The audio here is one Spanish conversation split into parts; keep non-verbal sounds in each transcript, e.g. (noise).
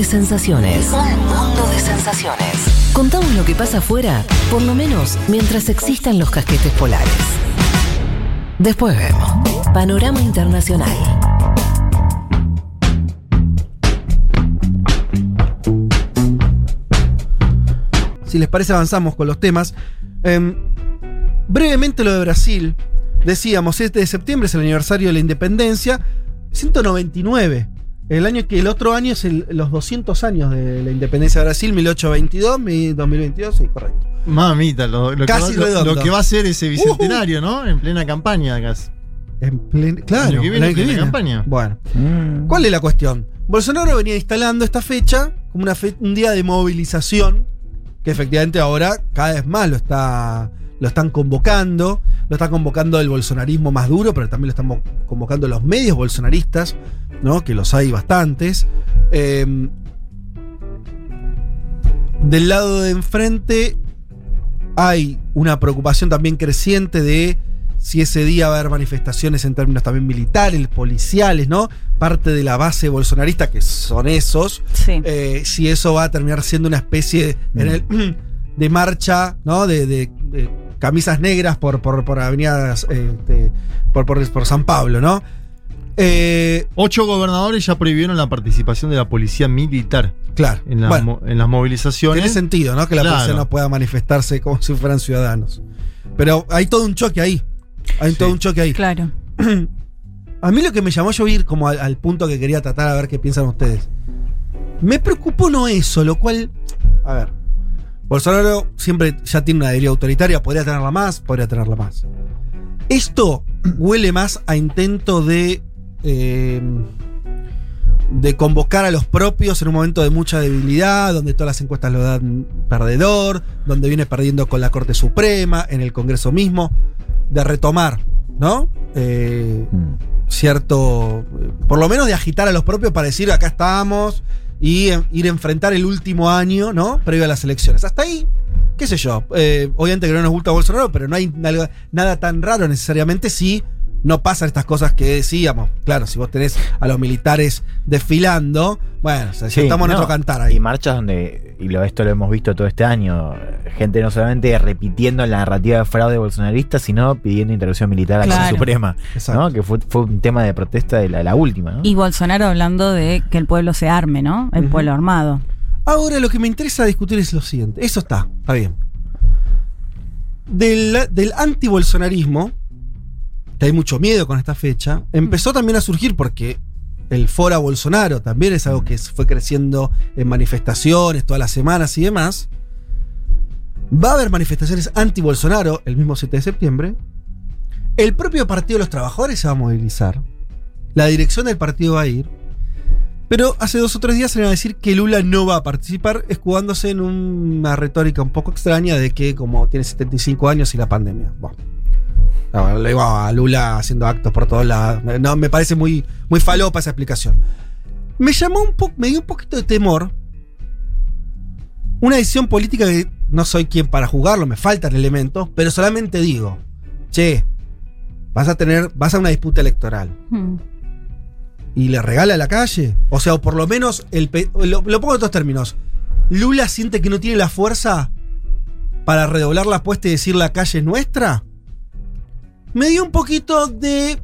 de sensaciones. Un mundo de sensaciones. Contamos lo que pasa afuera, por lo menos mientras existan los casquetes polares. Después vemos. Panorama Internacional. Si les parece, avanzamos con los temas. Em, brevemente lo de Brasil. Decíamos, 7 de septiembre es el aniversario de la independencia. 199. El año que el otro año es el- los 200 años de la independencia de Brasil, 1822, mi- 2022, sí, correcto. Mamita, lo, lo Casi que va, lo- redondo. lo que va a ser ese bicentenario, ¿no? En plena campaña casi. En plen- claro, que plena viene. campaña. Bueno, ¿cuál es la cuestión? Bolsonaro venía instalando esta fecha como una fe- un día de movilización, que efectivamente ahora cada vez más lo, está, lo están convocando, lo está convocando el bolsonarismo más duro, pero también lo están convocando los medios bolsonaristas, ¿no? que los hay bastantes. Eh, del lado de enfrente hay una preocupación también creciente de si ese día va a haber manifestaciones en términos también militares, policiales, ¿no? Parte de la base bolsonarista, que son esos, Sí. eh, si eso va a terminar siendo una especie de, en el- (clears throat) de marcha, ¿no? De, de- de camisas negras por, por, por avenidas, este, por, por, por San Pablo, ¿no? Eh, Ocho gobernadores ya prohibieron la participación de la policía militar claro. en las, bueno, mo- en las movilizaciones. tiene sentido, ¿no? Que la Claro. policía no pueda manifestarse como si fueran ciudadanos. Pero hay todo un choque ahí. Hay Sí. todo un choque ahí. Claro. (clears throat) A mí lo que me llamó yo ir como al, al punto que quería tratar a ver qué piensan ustedes. Me preocupó no eso, lo cual. A ver. Bolsonaro siempre ya tiene una deriva autoritaria, podría tenerla más, podría tenerla más. Esto huele más a intento de. eh, de convocar a los propios en un momento de mucha debilidad, donde todas las encuestas lo dan perdedor, donde viene perdiendo con la Corte Suprema, en el Congreso mismo, de retomar, ¿no? Eh, cierto, eh, por lo menos de agitar a los propios para decir acá estamos y eh, ir a enfrentar el último año, ¿no? Previo a las elecciones. Hasta ahí, qué sé yo, eh, obviamente que no nos gusta Bolsonaro, pero no hay nada, nada tan raro necesariamente si no pasan estas cosas que decíamos. Claro, si vos tenés a los militares desfilando, bueno, o sea, Sí, estamos en no, otro cantar Y ahí. marchas donde, y lo, esto lo hemos visto todo este año, gente no solamente repitiendo la narrativa de fraude bolsonarista, sino pidiendo intervención militar a la. Suprema, Exacto. ¿no? que fue, fue un tema de protesta de la, la última. ¿no? Y Bolsonaro hablando de que el pueblo se arme, ¿no? El pueblo armado. Ahora lo que me interesa discutir es lo siguiente. Eso está, está bien. Del, del anti-bolsonarismo, hay mucho miedo con esta fecha, empezó también a surgir porque el fora Bolsonaro también es algo que fue creciendo en manifestaciones todas las semanas y demás. Va a haber manifestaciones anti-Bolsonaro el mismo 7 de septiembre. El propio Partido de los Trabajadores se va a movilizar. La dirección del partido va a ir. Pero hace dos o tres días se iba a decir que Lula no va a participar, escudándose en una retórica un poco extraña de que como tiene 75 años y la pandemia. Bueno. No, le digo a Lula haciendo actos por todos lados. No, me parece muy, muy falopa esa explicación. Me llamó un poco, me dio un poquito de temor. Una decisión política que no soy quien para jugarlo, me faltan elementos, pero solamente digo, che, vas a tener, vas a una disputa electoral Hmm. y le regala la calle. O sea, o por lo menos, el lo, lo pongo en otros términos. ¿Lula siente que no tiene la fuerza para redoblar la apuesta y decir la calle es nuestra? Me dio un poquito de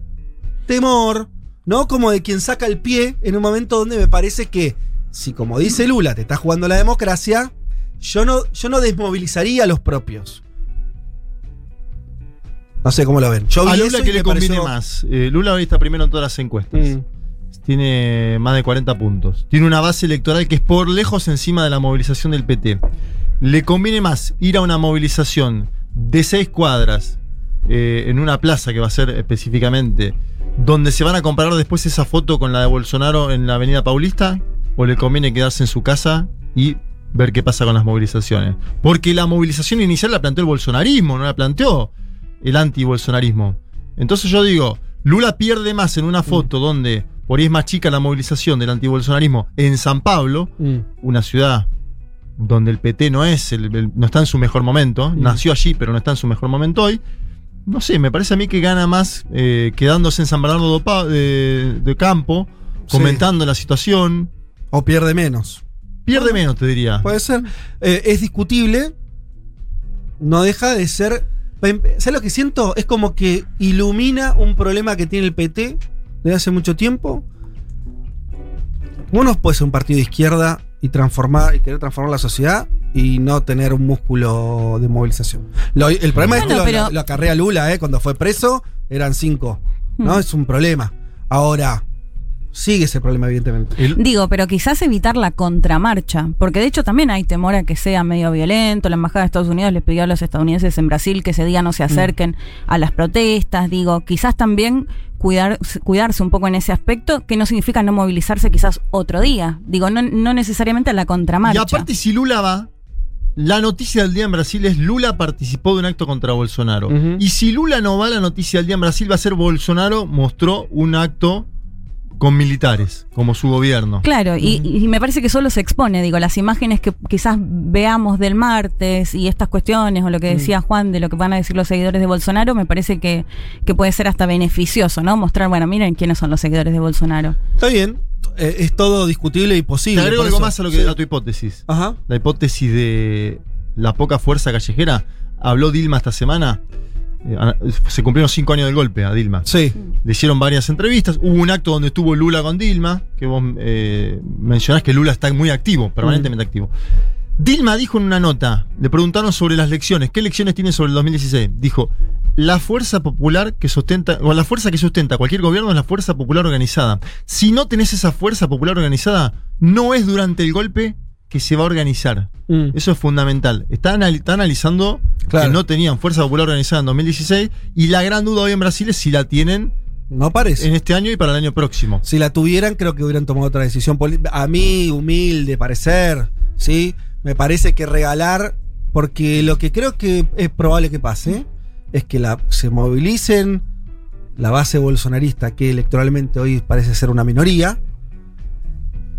temor, ¿no? Como de quien saca el pie en un momento donde me parece que, si como dice Lula, te está jugando la democracia, yo no, yo no desmovilizaría a los propios. No sé cómo lo ven. Yo vi A Lula que le conviene pareció- más. Eh, Lula hoy está primero en todas las encuestas. Mm. Tiene más de 40 puntos. Tiene una base electoral que es por lejos encima de la movilización del PT. Le conviene más ir a una movilización de seis cuadras eh, en una plaza que va a ser específicamente, donde se van a comparar después esa foto con la de Bolsonaro en la Avenida Paulista, o le conviene quedarse en su casa y ver qué pasa con las movilizaciones. Porque la movilización inicial la planteó el bolsonarismo, no la planteó el anti-bolsonarismo. Entonces yo digo, Lula pierde más en una foto donde por ahí es más chica la movilización del antibolsonarismo en San Pablo, Mm. una ciudad donde el PT no es, el- el- no está en su mejor momento, Mm. nació allí pero no está en su mejor momento hoy. No sé, me parece a mí que gana más eh, quedándose en San Bernardo de, de Campo, Sí. comentando la situación. O pierde menos. Pierde menos, te diría. Puede ser. Eh, es discutible. No deja de ser. ¿Sabes lo que siento? Es como que ilumina un problema que tiene el PT desde hace mucho tiempo. Uno puede ser un partido de izquierda y transformar y querer transformar la sociedad y no tener un músculo de movilización. Lo- el problema es Bueno, que lo, pero- lo acarrea Lula, ¿eh? cuando fue preso, eran cinco. ¿no? Hmm. Es un problema. Ahora, sigue ese problema, evidentemente. El- Digo, pero quizás evitar la contramarcha, porque de hecho también hay temor a que sea medio violento. La Embajada de Estados Unidos les pidió a los estadounidenses en Brasil que ese día no se acerquen a las protestas. Digo, quizás también cuidar, cuidarse un poco en ese aspecto, que no significa no movilizarse quizás otro día. Digo, no, no necesariamente a la y contramarcha. aparte, si Lula va, la noticia del día en Brasil es Lula participó de un acto contra Bolsonaro. Y si Lula no va, la noticia del día en Brasil va a ser Bolsonaro mostró un acto con militares, como su gobierno. Claro, y, y me parece que solo se expone, digo, las imágenes que quizás veamos del martes y estas cuestiones, o lo que decía Juan de lo que van a decir los seguidores de Bolsonaro, me parece que, que puede ser hasta beneficioso, ¿no? Mostrar, bueno, miren quiénes son los seguidores de Bolsonaro. Está bien. Eh, es todo discutible y Te posible. agrego por algo más a, lo que, sí. a tu hipótesis. Ajá. La hipótesis de la poca fuerza callejera. Habló Dilma esta semana. Eh, se cumplieron cinco años del golpe a Dilma. Sí. Le hicieron varias entrevistas. Hubo un acto donde estuvo Lula con Dilma, que vos eh, mencionás que Lula está muy activo, permanentemente activo. Dilma dijo en una nota, le preguntaron sobre las lecciones, ¿qué lecciones tiene sobre el 2016? Dijo, la fuerza popular que sustenta, o la fuerza que sustenta cualquier gobierno es la fuerza popular organizada. Si no tenés esa fuerza popular organizada, no es durante el golpe que se va a organizar. Mm. Eso es fundamental. Está, anal- está analizando Claro. que no tenían fuerza popular organizada en 2016 y la gran duda hoy en Brasil es si la tienen No parece. en este año y para el año próximo. Si la tuvieran, creo que hubieran tomado otra decisión política. A mí, humilde parecer, ¿sí? Me parece que regalar, porque lo que creo que es probable que pase, es que la, se movilicen la base bolsonarista, que electoralmente hoy parece ser una minoría,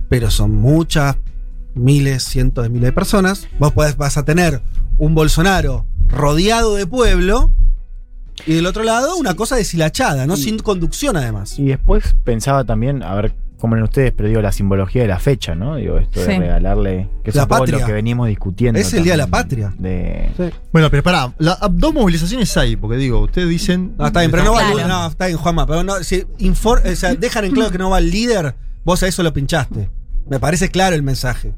pero son muchas, miles, cientos de miles de personas. Vos podés, vas a tener un Bolsonaro rodeado de pueblo. Y del otro lado, una cosa deshilachada, ¿no? Y- Sin conducción, además. Y después pensaba también, a ver cómo ven ustedes, pero digo, la simbología de la fecha, ¿no? Digo, esto de Sí. regalarle. Que es La un poco patria. lo que venimos discutiendo. Es el Día de la Patria. De, Bueno, pero pará, la- dos movilizaciones hay, porque digo, ustedes dicen. No, está bien, pero no va Claro. No, está bien, Juanma. Pero no, si infor- o sea, dejan en claro que no va el líder, vos a eso lo pinchaste. Me parece claro el mensaje.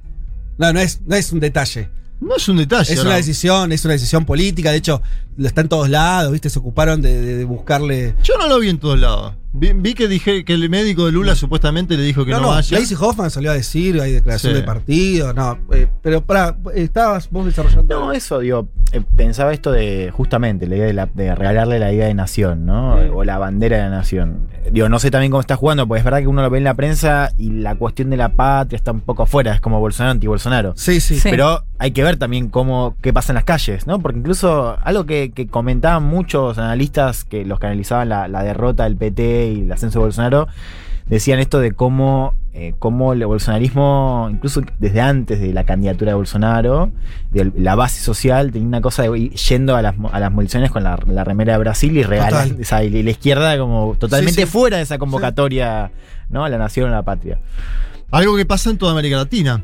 No, no es, no es un detalle. No es un detalle. Es una decisión, es una decisión política. De hecho, lo está en todos lados, ¿viste? Se ocuparon de, de- de buscarle. Yo no lo vi en todos lados. Vi, vi que dije que el médico de Lula supuestamente le dijo que no, no, no, vaya. Lacey Hoffman salió a decir, hay declaración Sí. de partido, no. eh, pero para, estabas vos desarrollando. No, eso, digo, eh, pensaba esto de justamente la idea de, la- de regalarle la idea de nación, ¿no? O la bandera de la nación. Digo, no sé también cómo está jugando, porque es verdad que uno lo ve en la prensa y la cuestión de la patria está un poco afuera, es como Bolsonaro anti-Bolsonaro. Sí, sí. Sí. Pero hay que ver también cómo qué pasa en las calles, ¿no? Porque incluso algo que, que comentaban muchos analistas, que los que analizaban la, la derrota del PT y el ascenso de Bolsonaro, decían esto de cómo, eh, cómo el bolsonarismo, incluso desde antes de la candidatura de Bolsonaro, de la base social, tenía una cosa de ir yendo a las, a las movilizaciones con la, la remera de Brasil y regalar, o sea, y la izquierda como totalmente Sí, sí. fuera de esa convocatoria, ¿no? A la nación, a la patria. Algo que pasa en toda América Latina.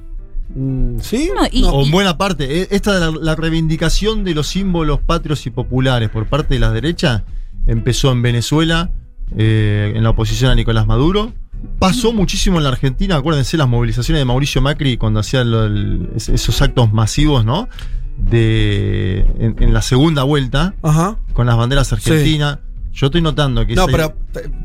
Mm, ¿Sí? No, y- O en buena parte. E- Esta de la, la reivindicación de los símbolos patrios y populares por parte de la derecha empezó en Venezuela, eh, en la oposición a Nicolás Maduro. Pasó muchísimo en la Argentina, acuérdense las movilizaciones de Mauricio Macri cuando es- esos actos masivos, ¿no? De, en, en la segunda vuelta, Ajá. con las banderas argentinas. Yo estoy notando que No, pero,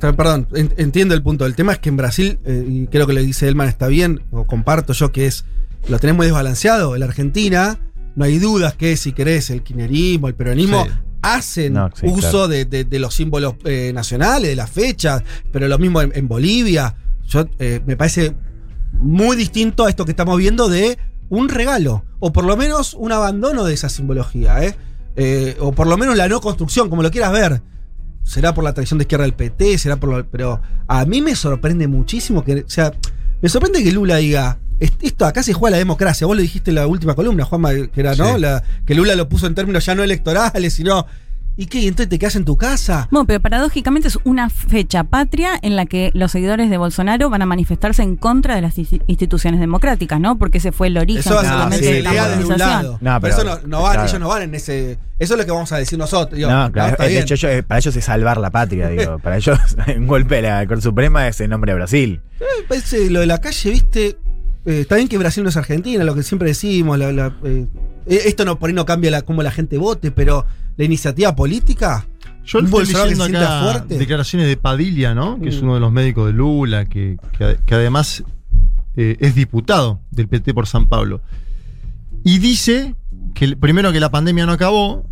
perdón, en- entiendo el punto. El tema es que en Brasil, eh, y creo que lo que dice Elman está bien, o comparto yo, que es, lo tenés muy desbalanceado. En la Argentina, no hay dudas que, si querés, el kirchnerismo, el peronismo, Sí. Hacen No, sí, uso claro. de, de- de los símbolos eh, nacionales, de las fechas, pero lo mismo en, en Bolivia. Yo, eh, me parece muy distinto a esto que estamos viendo de un regalo, o por lo menos un abandono de esa simbología, ¿eh? Eh, o por lo menos la no construcción, como lo quieras ver. Será por la tradición de izquierda del PT, será por lo, Pero a mí me sorprende muchísimo que. O sea, me sorprende que Lula diga. "Est- Esto acá se juega la democracia. Vos lo dijiste en la última columna, Juanma, que era, ¿no? Sí. La- que Lula lo puso en términos ya no electorales, sino. ¿Y qué? ¿Y entonces te quedas en tu casa? Bueno, pero paradójicamente es una fecha patria en la que los seguidores de Bolsonaro van a manifestarse en contra de las insti- instituciones democráticas, ¿no? Porque ese fue el origen Eso justamente una de la de un movilización. lado. No, pero pero- eso no, no van, claro. ellos no van en ese. Eso es lo que vamos a decir nosotros. Digo, No, claro, de hecho, ellos- eh, para ellos es salvar la patria, digo. Para ellos, (laughs) un golpe de la Corte Suprema es el nombre de Brasil. Me parece lo de la calle, viste. Eh, está bien que Brasil no es Argentina, lo que siempre decimos. la- la, eh, eh, esto no, por ahí no cambia la, cómo la gente vote, pero la iniciativa política. Yo estoy que leyendo sienta acá fuerte. declaraciones de Padilla, ¿no? Que es Mm. uno de los médicos de Lula, que, que- que además eh, es diputado del PT por San Pablo. Y dice que primero que la pandemia no acabó,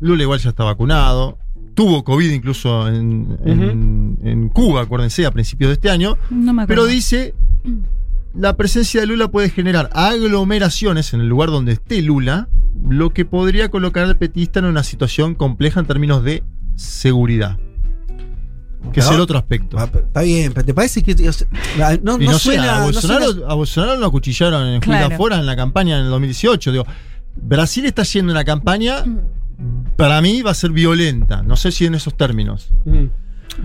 Lula igual ya está vacunado, tuvo COVID incluso en, en- en Cuba, acuérdense, a principios de este año, No me acuerdo. pero dice, la presencia de Lula puede generar aglomeraciones en el lugar donde esté Lula, lo que podría colocar al petista en una situación compleja en términos de seguridad. Que es el otro aspecto. Ah, Está bien, pero ¿te parece que.? o sea, no, no no, sé, suena. a, no Bolsonaro, suena- a Bolsonaro lo acuchillaron en Claro. afuera en la campaña en el 2018. Digo, Brasil está haciendo una campaña, para mí va a ser violenta. No sé si en esos términos. Mm.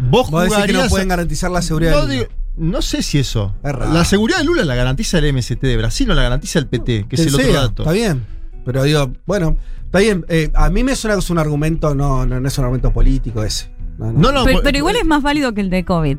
Vos Vos decís que no jugarías. pueden garantizar la seguridad. no, digo- no sé si eso. Es raro. La seguridad de Lula la garantiza el MST de Brasil, no la garantiza el PT, que es el otro dato. Está bien. Pero digo, bueno, está bien. Eh, a mí me suena que es un argumento, no, no, no es un argumento político ese. No, no. No, no, pero, igual es más válido que el de COVID.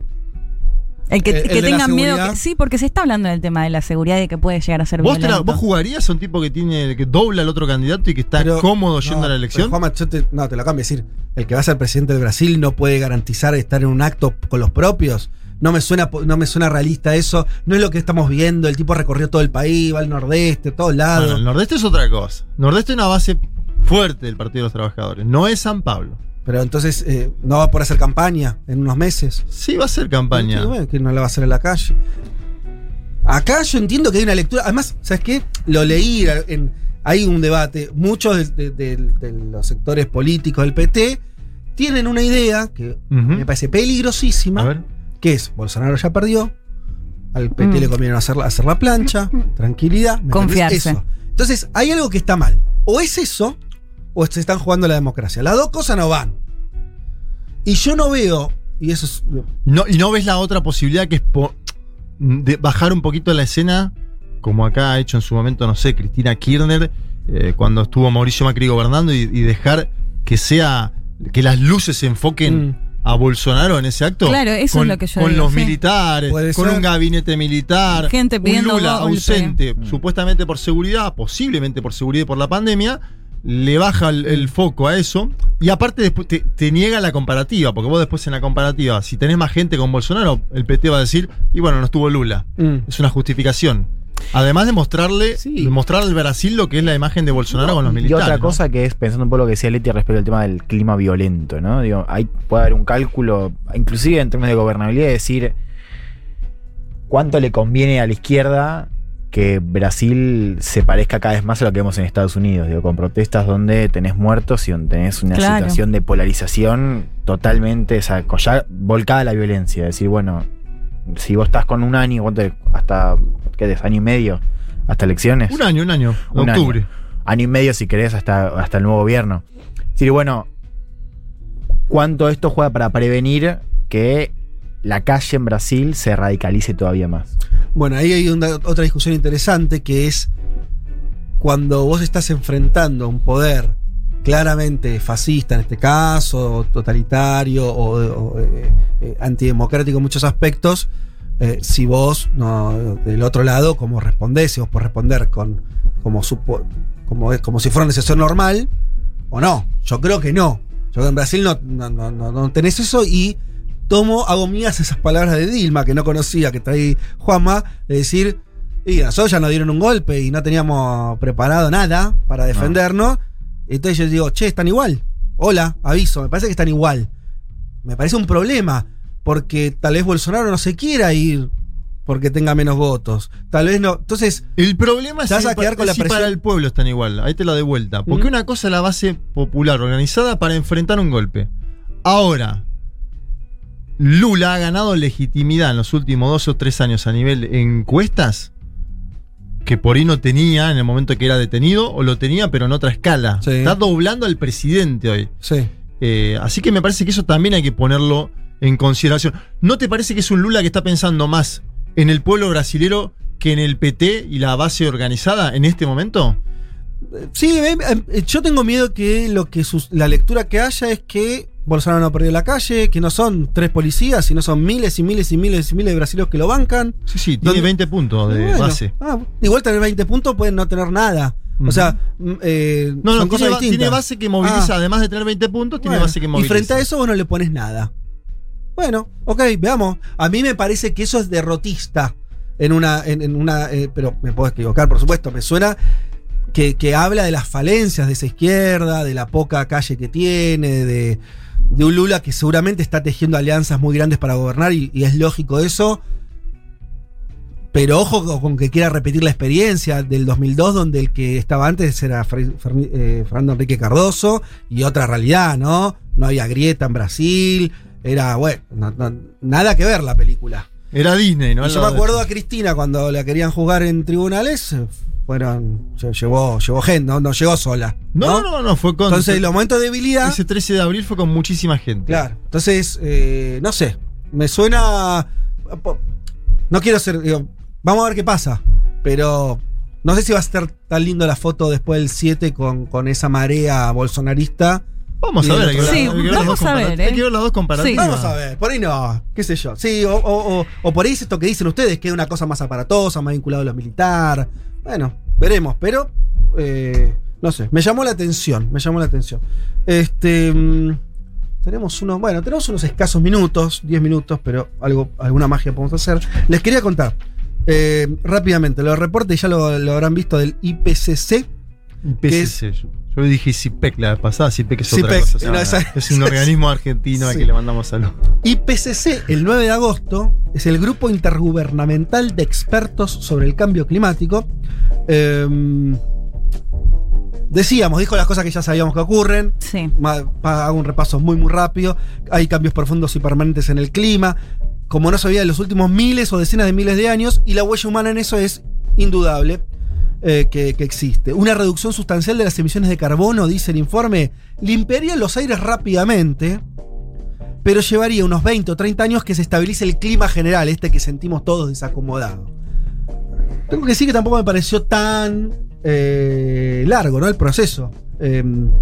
El que, El- el que de tengan miedo. que- sí, porque se está hablando del tema de la seguridad y de que puede llegar a ser ¿Vos, la- vos jugarías a un tipo que tiene que dobla al otro candidato y que está Pero- cómodo yendo no, a la elección? Juanma, yo te, no, te lo cambio. Es decir, el que va a ser presidente del Brasil no puede garantizar estar en un acto con los propios. No me suena, no me suena realista eso. No es lo que estamos viendo. El tipo recorrió todo el país, va al nordeste, a todos lados. Bueno, el Nordeste es otra cosa. Nordeste es una base fuerte del Partido de los Trabajadores. No es San Pablo. Pero entonces eh, no va a poder hacer campaña en unos meses. Sí va a ser campaña. Bueno, que no la va a hacer en la calle. Acá yo entiendo que hay una lectura. Además, ¿sabes qué? Lo leí. En, hay un debate. Muchos de, de- de- de los sectores políticos del PT tienen una idea que me parece peligrosísima. A ver. Que es: Bolsonaro ya perdió. Al PT Mm. le conviene hacer, hacer la plancha. Tranquilidad. ¿me entendés? Confiarse. Eso. Entonces, hay algo que está mal. O es eso, o se están jugando a la democracia. Las dos cosas no van. Y yo no veo. Y eso es. No, y no ves la otra posibilidad que es po- de bajar un poquito la escena, como acá ha hecho en su momento, no sé, Cristina Kirchner, eh, cuando estuvo Mauricio Macri gobernando, y, y dejar que sea. que las luces se enfoquen Mm. A Bolsonaro en ese acto. Claro, eso con, es lo que yo Con digo, los sí. militares, Puede con ser. un gabinete militar, Gente un pidiendo Lula golpe. ausente, Mm. supuestamente por seguridad, posiblemente por seguridad y por la pandemia. Le baja el, el foco a eso. Y aparte, después te, te niega la comparativa. Porque vos, después en la comparativa, si tenés más gente con Bolsonaro, el PT va a decir, y bueno, no estuvo Lula. Mm. Es una justificación. Además de mostrarle, Sí. mostrar al Brasil lo que es la imagen de Bolsonaro con los Y militares. otra ¿no? cosa que es, pensando un poco lo que decía Leti respecto al tema del clima violento, ¿no? Digo, ahí puede haber un cálculo, inclusive en términos de gobernabilidad, de decir cuánto le conviene a la izquierda que Brasil se parezca cada vez más a lo que vemos en Estados Unidos, digo, con protestas donde tenés muertos y donde tenés una Claro. situación de polarización totalmente, o sea, volcada a la violencia. decir, bueno, si vos estás con un año, ¿cuánto? hasta, ¿qué es? Año y medio, hasta elecciones Un año, un año, Un octubre. año y medio si querés hasta, hasta el nuevo gobierno. Es decir, bueno, ¿cuánto esto juega para prevenir que la calle en Brasil se radicalice todavía más? Bueno, ahí hay una- otra discusión interesante que es cuando vos estás enfrentando a un poder claramente fascista en este caso, o totalitario o, o, eh, eh, antidemocrático en muchos aspectos, eh, si vos no, del otro lado, ¿cómo respondés? Si vos podés responder con, como, supo- como, como si fuera una sesión normal o no. Yo creo que no. Yo creo que en Brasil no, no, no, no- no tenés eso y tomo, hago mías esas palabras de Dilma que no conocía, que trae Juanma, de decir, y a nosotros ya nos dieron un golpe y no teníamos preparado nada para defendernos. Entonces yo digo, che, están igual. Hola, aviso, me parece que están igual. Me parece un problema, porque tal vez Bolsonaro no se quiera ir porque tenga menos votos. Tal vez no. Entonces, El problema es vas si a quedar pa- con la si presión. para el pueblo están igual. Ahí te la de vuelta. Porque Mm. una cosa es la base popular organizada para enfrentar un golpe. Ahora, Lula ha ganado legitimidad en los últimos dos o tres años a nivel encuestas que por ahí no tenía en el momento que era detenido o lo tenía pero en otra escala. Sí. Está doblando al presidente hoy. sí. Eh, así que me parece que eso también hay que ponerlo en consideración. ¿No te parece que es un Lula que está pensando más en el pueblo brasilero que en el PT y la base organizada en este momento? Sí, eh, yo tengo miedo que lo que la lectura que haya es que Bolsonaro no perdió la calle, que no son tres policías, sino son miles y miles y miles y miles de brasileños que lo bancan. Sí, sí, tiene ¿Dónde? 20 puntos de Bueno, base. ah, igual tener 20 puntos pueden no tener nada. O sea, mm, eh, No, no, son tiene, cosas tiene base que moviliza, Ah. además de tener 20 puntos, tiene Bueno, base que y moviliza. frente a eso vos no le pones nada. Bueno, ok, veamos. A mí me parece que eso es derrotista en una, en, en una, eh, pero me puedo equivocar, por supuesto. Me suena que, que habla de las falencias de esa izquierda, de la poca calle que tiene, de, de un Lula que seguramente está tejiendo alianzas muy grandes para gobernar y, y es lógico eso. Pero ojo con- que quiera repetir la experiencia del 2002, donde el que estaba antes era eh, Fernando Enrique Cardoso y otra realidad, ¿no? No había grieta en Brasil, era, bueno, no- no- nada que ver la película. Era Disney, ¿no? Y yo me acuerdo a Cristina cuando la querían juzgar en tribunales, fueron, lle- llevó, llevó gente, no, no llegó sola. No, no, no, fue con. Entonces, los momentos de debilidad. Ese 13 de abril fue con muchísima gente. Claro. Entonces, eh, no sé. Me suena. No quiero ser. digo, vamos a ver qué pasa. Pero no sé si va a estar tan lindo la foto después del 7 con, con esa marea bolsonarista. Vamos a ver, hay que Sí, vamos a ver, ¿eh? Hay que ver las dos comparativas. Vamos a ver, por ahí no, qué sé yo. Sí, o, o- o- o por ahí es esto que dicen ustedes, que es una cosa más aparatosa, más vinculado a lo militar. Bueno, veremos, pero eh, no sé, me llamó la atención, me llamó la atención. Este mm, tenemos unos, bueno, tenemos unos escasos minutos, 10 minutos, pero algo, alguna magia podemos hacer. Les quería contar eh, rápidamente, los reportes ya lo, lo habrán visto del IPCC. ¿Qué es? Yo, dije CIPEC la vez pasada, CIPEC es otra CIPEC, cosa. no, es un organismo argentino al que le mandamos salud. IPCC, el 9 de agosto, es el Grupo Intergubernamental de Expertos sobre el Cambio Climático. Em, decíamos, dijo las cosas que ya sabíamos que ocurren. Sí. Hago un repaso muy, muy rápido. Hay cambios profundos y permanentes en el clima, como no se veía en los últimos miles o decenas de miles de años, y la huella humana en eso es indudable. Eh, que, existe. Una reducción sustancial de las emisiones de carbono, dice el informe, limpiaría los aires rápidamente, pero llevaría unos 20 o 30 años que se estabilice el clima general, este que sentimos todos desacomodado. Tengo que decir que tampoco me pareció tan eh, largo, ¿no? El proceso. Eh, no,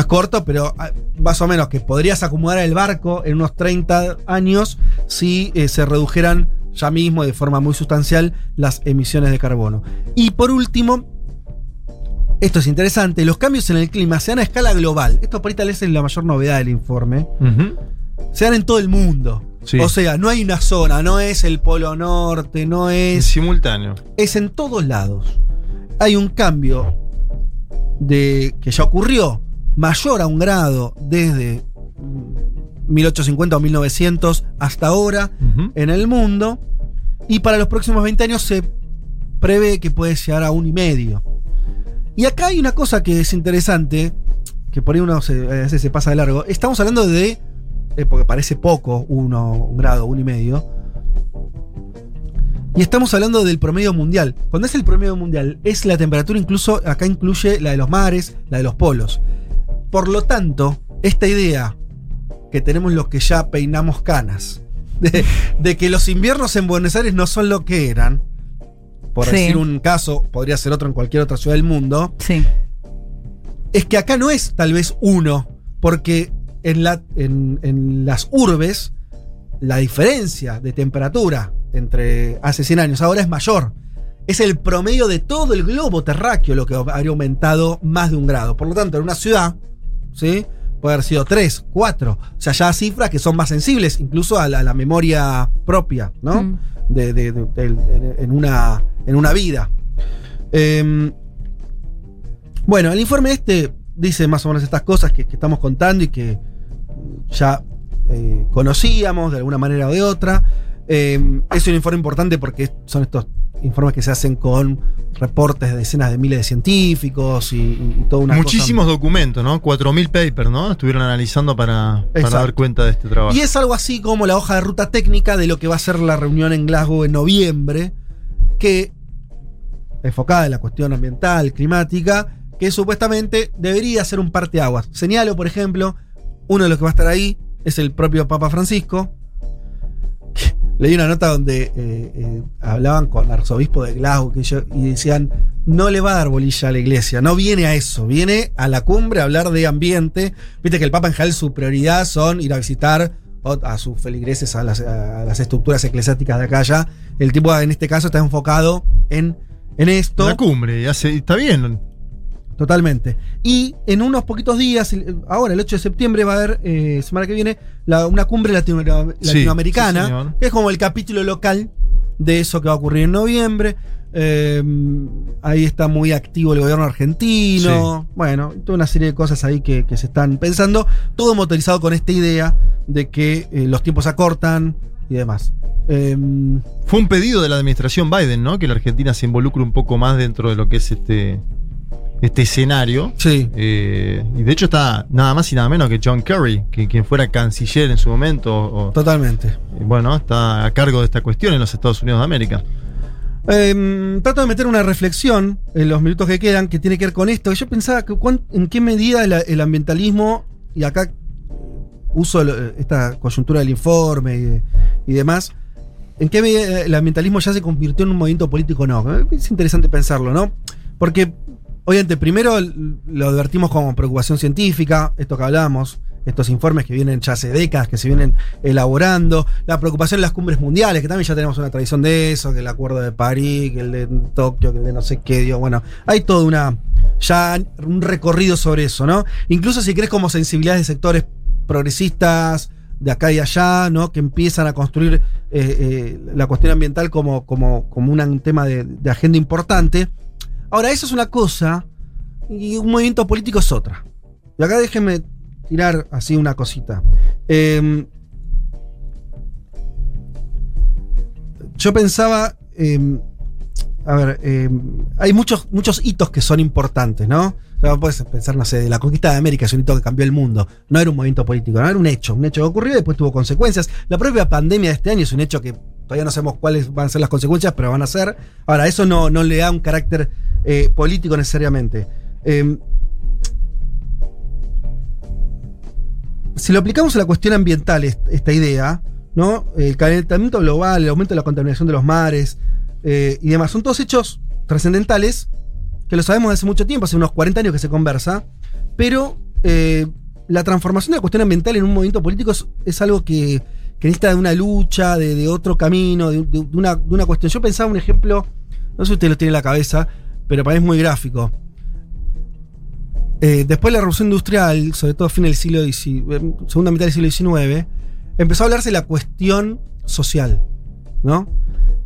es, corto, pero ah, más o menos que podrías acomodar el barco en unos 30 años si se redujeran ya mismo de forma muy sustancial las emisiones de carbono. Y por último, esto es interesante, los cambios en el clima se dan a escala global. Esto por ahí tal vez es la mayor novedad del informe. Se dan en todo el mundo. Sí. O sea, no hay una zona, no es el Polo Norte, no En es simultáneo. es en todos lados. Hay un cambio de que ya ocurrió mayor a un grado desde 1850 o 1900 hasta ahora en el mundo y para los próximos 20 años se prevé que puede llegar a un y medio. Y acá hay una cosa que es interesante, que por ahí uno se, a veces se pasa de largo. Estamos hablando de, eh, porque parece poco, uno, un grado, un y medio. Y estamos hablando del promedio mundial. Cuando es el promedio mundial, es la temperatura incluso, acá incluye la de los mares, la de los polos. Por lo tanto, esta idea que tenemos los que ya peinamos canas, (laughs) de, de que los inviernos en Buenos Aires no son lo que eran, por Sí. decir un caso, podría ser otro en cualquier otra ciudad del mundo, Sí. es que acá no es tal vez uno, porque en, la, en, en las urbes la diferencia de temperatura entre hace 100 años ahora es mayor. Es el promedio de todo el globo terráqueo lo que habría aumentado más de un grado. Por lo tanto, en una ciudad, ¿sí? Puede haber sido 3, 4. O sea, ya cifras que son más sensibles, incluso a la, a la memoria propia, ¿no? Mm. de, de- de- en, una, en una vida. Em, bueno, el informe este dice más o menos estas cosas que, que estamos contando y que ya eh, conocíamos de alguna manera o de otra. Em, es un informe importante porque son estos informes que se hacen con reportes de decenas de miles de científicos y, y toda una cosa- Muchísimos documentos, ¿no? 4.000 papers, ¿no? Estuvieron analizando para, dar cuenta de este trabajo. Y es algo así como la hoja de ruta técnica de lo que va a ser la reunión en Glasgow en noviembre, que enfocada en la cuestión ambiental, climática, que supuestamente debería ser un parteaguas. Señalo, por ejemplo, uno de los que va a estar ahí es el propio Papa Francisco. Leí una nota donde eh, eh, hablaban con el arzobispo de Glasgow que yo- y decían, no le va a dar bolilla a la iglesia, no viene a eso, viene a la cumbre a hablar de ambiente. Viste que el Papa en general su prioridad son ir a visitar a sus feligreses, a las, a las estructuras eclesiásticas de acá allá. El tipo en este caso está enfocado en, en esto. La cumbre, está bien. Totalmente. Y en unos poquitos días, ahora el 8 de septiembre va a haber, eh, semana que viene, la- una cumbre latino- latinoamericana, sí, que es como el capítulo local de eso que va a ocurrir en noviembre. Eh, ahí está muy activo el gobierno argentino. Bueno, toda una serie de cosas ahí que, que se están pensando. Todo motorizado con esta idea de que eh, los tiempos acortan y demás. Eh, Fue un pedido de la administración Biden, ¿no? Que la Argentina se involucre un poco más dentro de lo que es este, este escenario. sí. Eh, y de hecho está nada más y nada menos que John Kerry, que quien fuera canciller en su momento, o- Totalmente. eh, bueno, está a cargo de esta cuestión en los Estados Unidos de América. Eh, trato de meter una reflexión en los minutos que quedan que tiene que ver con esto. Yo pensaba que cuán- en qué medida el, el ambientalismo, y acá uso esta coyuntura del informe y, y demás, en qué medida el ambientalismo ya se convirtió en un movimiento político o no. Es interesante pensarlo, ¿no? Porque, obviamente, primero lo advertimos como preocupación científica, esto que hablamos, estos informes que vienen ya hace décadas, que se vienen elaborando, la preocupación en las cumbres mundiales, que también ya tenemos una tradición de eso, que el acuerdo de París, que el de Tokio, que el de no sé qué, digo, bueno, hay toda una, ya un recorrido sobre eso, ¿no? Incluso si crees como sensibilidades de sectores progresistas de acá y allá, ¿no? Que empiezan a construir eh, eh, la cuestión ambiental como, como, como un tema de, de agenda importante. Ahora, eso es una cosa y un movimiento político es otra. Y acá déjenme tirar así una cosita. Eh, yo pensaba, eh, a ver, eh, hay muchos, muchos hitos que son importantes, ¿no? O sea, puedes pensar, no sé, la conquista de América es un hito que cambió el mundo. No era un movimiento político, no era un hecho, un hecho que ocurrió y después tuvo consecuencias. La propia pandemia de este año es un hecho que todavía no sabemos cuáles van a ser las consecuencias, pero van a ser. Ahora, eso no, no le da un carácter eh, político necesariamente. Eh, si lo aplicamos a la cuestión ambiental, est- esta idea, ¿no? El calentamiento global, el aumento de la contaminación de los mares eh, y demás, son todos hechos trascendentales que lo sabemos desde hace mucho tiempo, hace unos 40 años que se conversa, pero eh, la transformación de la cuestión ambiental en un movimiento político es, algo que, que necesita de una lucha, de, otro camino, de una, de una cuestión. Yo pensaba un ejemplo, no sé si usted lo tiene en la cabeza, pero para mí es muy gráfico. Eh, después de la revolución industrial, sobre todo a fin del siglo XIX, eh, segunda mitad del siglo XIX, empezó a hablarse de la cuestión social, ¿no?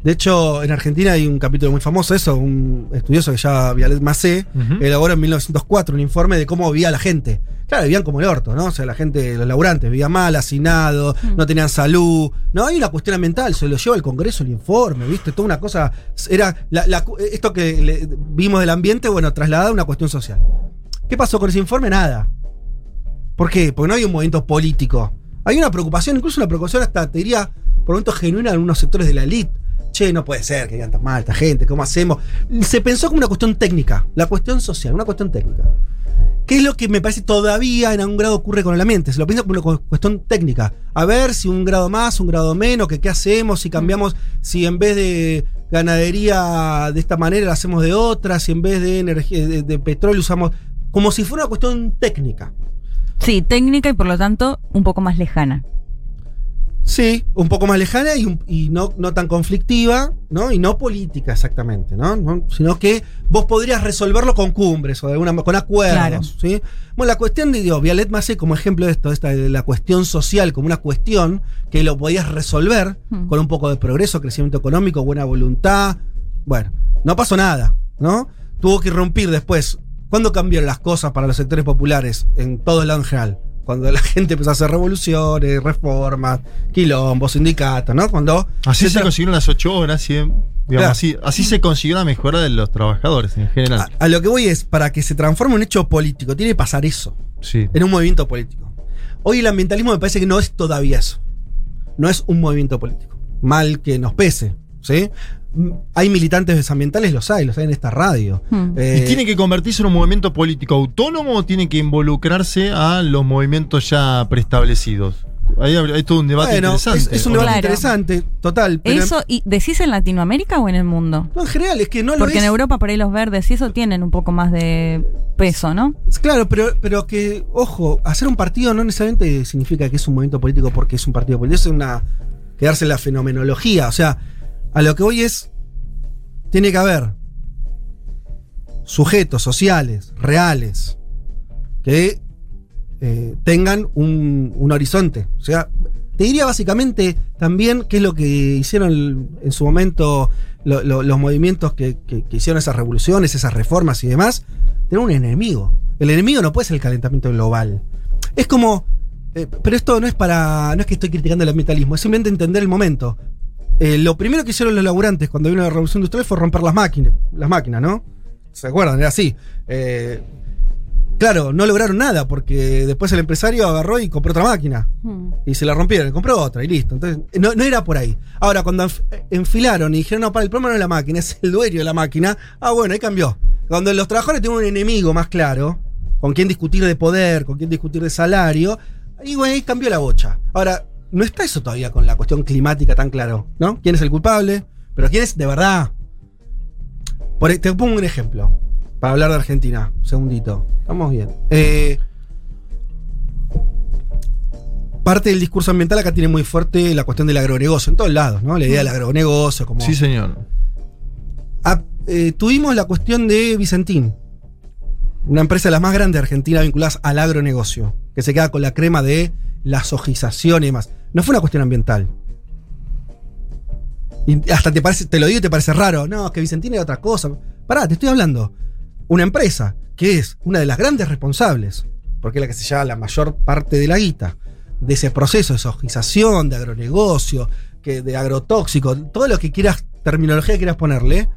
De hecho, en Argentina hay un capítulo muy famoso, eso, un estudioso que se llama Vialet Macé, elaboró en 1904 un informe de cómo vivía la gente. Claro, vivían como el orto, ¿no? O sea, la gente, los laburantes, vivían mal, hacinados, Mm. no tenían salud. No, hay una cuestión ambiental, se lo lleva al Congreso el informe, ¿viste? Toda una cosa. Era la- la- esto que le- vimos del ambiente, bueno, trasladada a una cuestión social. ¿Qué pasó con ese informe? Nada. ¿Por qué? Porque no hay un movimiento político. Hay una preocupación, incluso una preocupación hasta, te diría, por momentos genuina en algunos sectores de la elite. Che, no puede ser que digan tan mal esta gente, ¿cómo hacemos? Se pensó como una cuestión técnica, la cuestión social, una cuestión técnica. ¿Qué es lo que me parece todavía en algún grado ocurre con el ambiente? Se lo piensa como una cu- cuestión técnica. A ver si un grado más, un grado menos, que qué hacemos, si cambiamos, si en vez de ganadería de esta manera la hacemos de otra, si en vez de energía de, de petróleo usamos. Como si fuera una cuestión técnica. Sí, técnica y por lo tanto un poco más lejana. Sí, un poco más lejana y, no, no tan conflictiva, ¿no? Y no política exactamente, ¿no? No, Sino que vos podrías resolverlo con cumbres o de alguna con acuerdos, Claro. ¿sí? Bueno, la cuestión de digo, Violet Macé como ejemplo de esto, esta de la cuestión social como una cuestión que lo podías resolver Hmm. con un poco de progreso, crecimiento económico, buena voluntad. Bueno, no pasó nada, ¿no? Tuvo que irrumpir después. ¿Cuándo cambiaron las cosas para los sectores populares en todo el lado en general? Cuando la (laughs) gente empezó a hacer revoluciones, reformas, quilombos, sindicatos, ¿no? Cuando. Así se consiguieron las ocho horas, digamos, Claro. así, así se consiguió la mejora de los trabajadores en general. a, a lo que voy es, para que se transforme en un hecho político, tiene que pasar eso, Sí. en un movimiento político. Hoy el ambientalismo me parece que no es todavía eso. No es un movimiento político. Mal que nos pese, ¿sí? Hay militantes ambientales, los hay, los hay en esta radio. Hmm. Eh, ¿Y tiene que convertirse en un movimiento político autónomo o tiene que involucrarse a los movimientos ya preestablecidos? Ahí hay, todo un debate bueno, interesante. es un debate Claro. interesante, total. Pero Eso, y ¿decís en Latinoamérica o en el mundo? no, en general, es que no lo Porque es. en Europa por ahí los verdes y eso tienen un poco más de peso, ¿no? Claro, pero, pero que, ojo, hacer un partido no necesariamente significa que es un movimiento político porque es un partido político. Es una. quedarse en la fenomenología. O sea, a lo que voy es. Tiene que haber sujetos sociales, reales, que eh, tengan un, un horizonte. O sea, te diría básicamente también qué es lo que hicieron en su momento lo- lo- los movimientos que, que- que hicieron esas revoluciones, esas reformas y demás. Tener un enemigo. El enemigo no puede ser el calentamiento global. Es como. eh, pero esto no es para. No es que estoy criticando el ambientalismo, es simplemente entender el momento. Eh, lo primero que hicieron los laburantes cuando vino la revolución industrial fue romper las máquinas, las máquinas, ¿no? ¿Se acuerdan? Era así. Eh, claro, no lograron nada porque después el empresario agarró y compró otra máquina. Hmm. Y se la rompieron, y compró otra y listo. Entonces, no, no era por ahí. Ahora, cuando enf- enfilaron y dijeron, no, para el problema no es la máquina, es el dueño de la máquina, ah, bueno, ahí cambió. Cuando los trabajadores tienen un enemigo más claro, con quien discutir de poder, con quien discutir de salario, ahí, bueno, ahí cambió la bocha. Ahora, no está eso todavía con la cuestión climática tan claro, ¿no? ¿Quién es el culpable? Pero ¿quién es de verdad? Por, e- te pongo un ejemplo, para hablar de Argentina. Un segundito. Estamos bien. Eh, parte del discurso ambiental acá tiene muy fuerte la cuestión del agronegocio, en todos lados, ¿no? La idea del agronegocio, como... Sí, señor. Ah, eh, tuvimos la cuestión de Vicentín, una empresa de las más grandes de Argentina vinculadas al agronegocio, que se queda con la crema de la sojización y demás. No fue una cuestión ambiental. Y hasta te parece, te lo digo y te parece raro. No, es que Vicentín es otra cosa. Pará, te estoy hablando. Una empresa que es una de las grandes responsables, porque es la que se lleva la mayor parte de la guita, de ese proceso de sojización, de agronegocio, que, de agrotóxico, todo lo que quieras, terminología que quieras ponerle.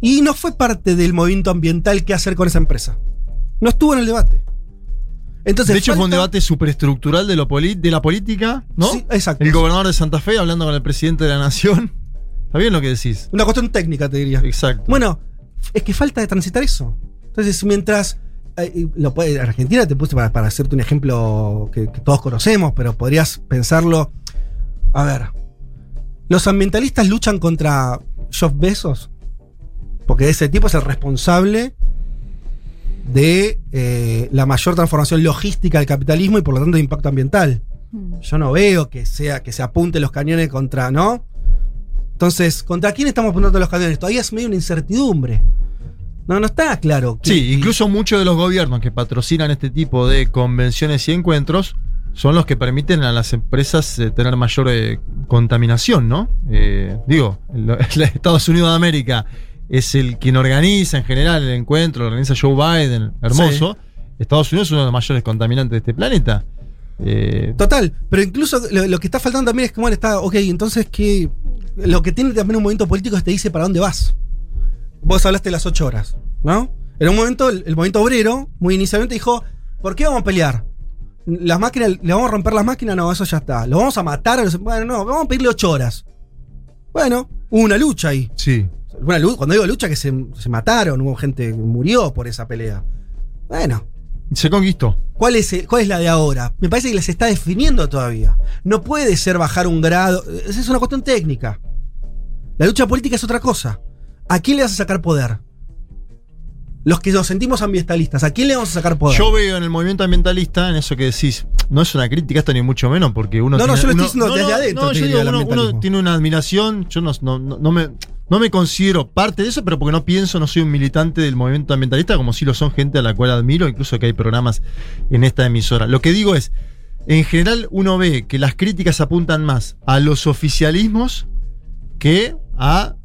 Y no fue parte del movimiento ambiental qué hacer con esa empresa. No estuvo en el debate. Entonces, de hecho, fue un falta- debate superestructural de, lo de la política, ¿no? Sí, exacto. El gobernador de Santa Fe hablando con el presidente de la nación. (laughs) ¿Está bien lo que decís? Una cuestión técnica, te diría. Exacto. Bueno, es que falta de transitar eso. Entonces, mientras. eh, lo puede- Argentina te puse para, para hacerte un ejemplo que, que todos conocemos, pero podrías pensarlo. A ver. Los ambientalistas luchan contra Jeff Bezos. Porque ese tipo es el responsable de eh, la mayor transformación logística del capitalismo y por lo tanto de impacto ambiental. Hmm. Yo no veo que sea que se apunte los cañones contra, ¿no? Entonces, ¿contra quién estamos apuntando los cañones? Todavía es medio una incertidumbre. No, no está claro. que- Sí, incluso muchos de los gobiernos que patrocinan este tipo de convenciones y encuentros son los que permiten a las empresas eh, tener mayor eh, contaminación, ¿no? Eh, digo, el- (laughs) el Estados Unidos de América es el quien organiza en general el encuentro, lo organiza Joe Biden, hermoso. Estados Unidos es uno de los mayores contaminantes de este planeta. Eh, Total, pero incluso lo, lo que está faltando también es que, bueno, está, ok, entonces que lo que tiene también un movimiento político es que te dice para dónde vas. Vos hablaste de las ocho horas, ¿no? En un momento, el, el movimiento obrero, muy inicialmente dijo, ¿por qué vamos a pelear? Las máquinas, ¿le vamos a romper las máquinas? No, eso ya está. ¿Lo vamos a matar? Bueno, no, vamos a pedirle ocho horas. Bueno, hubo una lucha ahí. sí. Una cuando digo lucha, que se, se mataron, hubo gente que murió por esa pelea. Bueno, Se conquistó. ¿Cuál es, el- ¿Cuál es la de ahora? Me parece que les está definiendo todavía. No puede ser bajar un grado. Esa es una cuestión técnica. La lucha política es otra cosa. ¿A quién le vas a sacar poder? Los que nos sentimos ambientalistas, ¿a quién le vamos a sacar poder? Yo veo en el movimiento ambientalista, en eso que decís, no es una crítica esto ni mucho menos, porque uno. No, no, tiene- yo lo estoy diciendo desde adentro, No, yo digo, uno, uno tiene una admiración, yo no, no, no- no me, no me considero parte de eso, pero porque no pienso, no soy un militante del movimiento ambientalista, como si lo son gente a la cual admiro, incluso que hay programas en esta emisora. Lo que digo es, en general uno ve que las críticas apuntan más a los oficialismos que a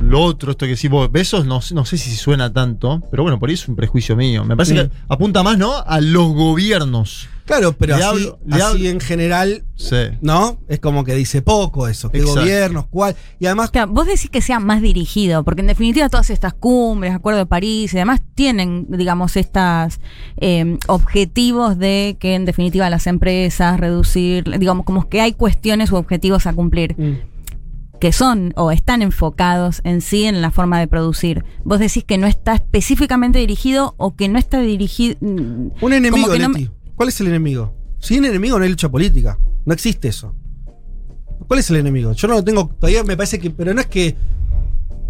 lo otro, esto que decís vos, besos, no, sé- no sé si suena tanto, pero bueno, por ahí es un prejuicio mío. Me parece Sí. que apunta más, ¿no? A los gobiernos. Claro, pero Le así, hablo- le así hablo- en general, Sí. ¿no? Es como que dice poco eso. ¿Qué Exacto. gobiernos? ¿Cuál? Y además, Claro, vos decís que sea más dirigido, porque en definitiva todas estas cumbres, Acuerdo de París y demás tienen, digamos, estos objetivos de que en definitiva las empresas reducir, digamos, como que hay cuestiones u objetivos a cumplir. mm, que son o están enfocados en sí en la forma de producir. Vos decís que no está específicamente dirigido o que no está dirigido. Un enemigo, no Leti. ¿Cuál es el enemigo? Sin enemigo no hay lucha política. No existe eso. ¿Cuál es el enemigo? Yo no lo tengo. Todavía me parece que. Pero no es que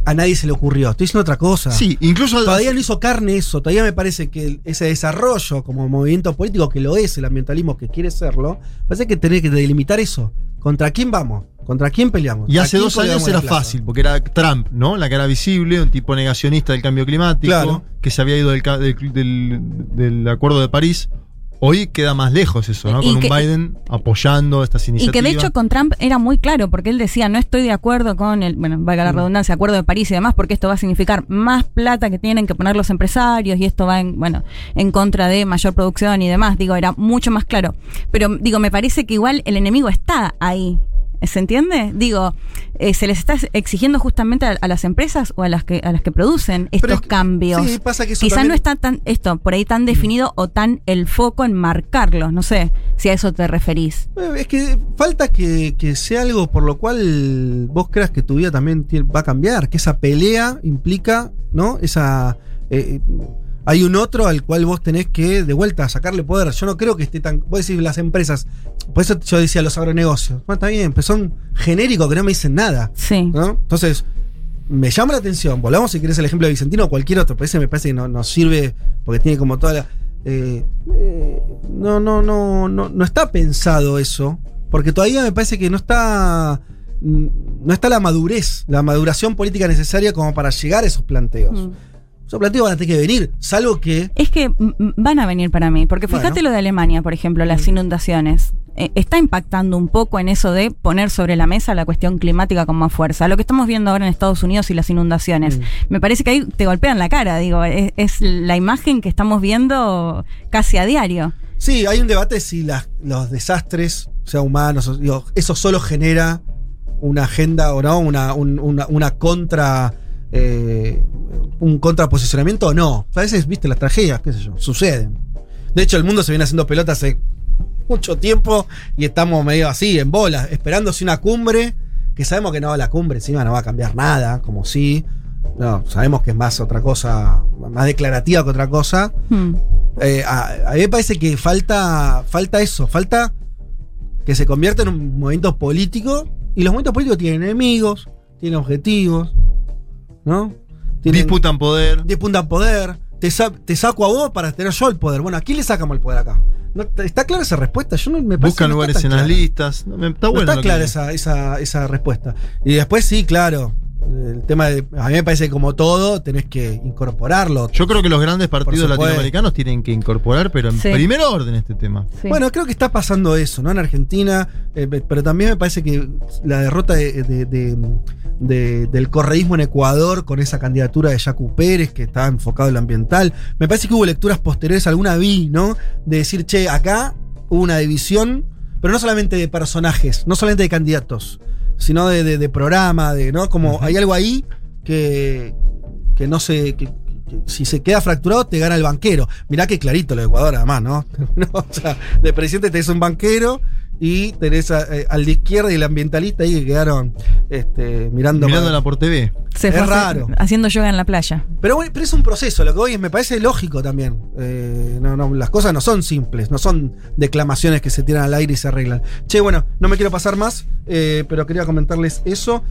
a nadie se le ocurrió. Estoy diciendo otra cosa. Sí, incluso. Todavía no hizo carne eso. Todavía me parece que ese desarrollo como movimiento político, que lo es, el ambientalismo que quiere serlo, parece que tenés que delimitar eso. ¿Contra quién vamos? ¿Contra quién peleamos? Y ¿A hace dos años era fácil, porque era Trump, ¿no? La cara visible, un tipo negacionista del cambio climático, Claro. que se había ido del, ca- del, del- del Acuerdo de París. Hoy queda más lejos eso, ¿no? Y Con un que- Biden apoyando estas Y iniciativas. que de hecho con Trump era muy claro, porque él decía, no estoy de acuerdo con el, bueno, valga la redundancia, acuerdo de París y demás, porque esto va a significar más plata que tienen que poner los empresarios y esto va en, bueno, en contra de mayor producción y demás. Digo, era mucho más claro. Pero digo, me parece que igual el enemigo está ahí. ¿Se entiende? Digo, eh, se les está exigiendo justamente a, a las empresas o a las que a las que producen estos Pero es que- cambios. sí, pasa que eso Quizá también- no está tan esto por ahí tan definido o tan el foco en marcarlos. No sé si a eso te referís. Eh, Es que falta que, que sea algo por lo cual vos creas que tu vida también tiene- va a cambiar, que esa pelea implica, ¿no? Esa. eh, hay un otro al cual vos tenés que, de vuelta, sacarle poder. Yo no creo que esté tan. Vos decís las empresas. Por eso yo decía los agronegocios. Bueno, está bien, pero son genéricos que no me dicen nada. Sí. ¿no? Entonces, me llama la atención. Volvamos si querés el ejemplo de Vicentino o cualquier otro. Pero ese me parece que no- nos sirve porque tiene como toda la. eh, eh, no, no, no, no, no está pensado eso. Porque todavía me parece que no está. mm, No está la madurez, la maduración política necesaria como para llegar a esos planteos. Mm. Esos planteos van a tener que venir, salvo que. Es que mm, mm, van a venir para mí, porque fíjate Bueno. lo de Alemania, por ejemplo, las inundaciones. Eh, está impactando un poco en eso de poner sobre la mesa la cuestión climática con más fuerza. Lo que estamos viendo ahora en Estados Unidos y las inundaciones. Mm. Me parece que ahí te golpean la cara, digo, es, es la imagen que estamos viendo casi a diario. Sí, hay un debate si las- los desastres, sea humanos, digo, eso solo genera una agenda o no, una, un- una, una contra. Eh, un contraposicionamiento o no. A veces, viste, las tragedias, qué sé yo, suceden. De hecho, el mundo se viene haciendo pelota hace mucho tiempo y estamos medio así, en bola, esperando si una cumbre, que sabemos que no, la cumbre encima no va a cambiar nada, como si. No, sabemos que es más otra cosa, más declarativa que otra cosa. Hmm. Eh, a, a mí me parece que falta, falta eso, falta que se convierta en un movimiento político. Y los movimientos políticos tienen enemigos, tienen objetivos, ¿no? Tienen, Disputan poder. disputan poder. Te, sa- te saco a vos para tener yo el poder. Bueno, ¿a quién le sacamos el poder acá? ¿No- ¿Está clara esa respuesta? Yo no me Buscan no lugares en las listas. No, me- Está bueno. está clara esa, esa, esa respuesta. Y después sí, claro. El tema de. A mí me parece que como todo, tenés que incorporarlo. Yo creo que los grandes partidos latinoamericanos tienen que incorporar, pero en Sí. primer orden este tema. Sí. Bueno, creo que está pasando eso, ¿no? En Argentina, eh, pe- pero también me parece que la derrota de- de- de- de- del correísmo en Ecuador con esa candidatura de Yacu Pérez, que estaba enfocado en lo ambiental, me parece que hubo lecturas posteriores, alguna vi, ¿no? De decir, che, acá hubo una división, pero no solamente de personajes, no solamente de candidatos, sino de, de- de programa, de, ¿no? Como hay algo ahí que, que no se. que- que si se queda fracturado, te gana el banquero. Mirá que clarito lo de Ecuador, además, ¿no? (laughs) No, o sea, de presidente tenés un banquero y tenés a- eh, al de izquierda y el ambientalista ahí que quedaron este, mirando. Mirándola por TV. Se es raro. haciendo yoga en la playa. Pero, bueno, pero es un proceso, lo que voy es, me parece lógico también. Eh, no, no, las cosas no son simples, no son declamaciones que se tiran al aire y se arreglan. Che, bueno, no me quiero pasar más, eh, pero quería comentarles eso.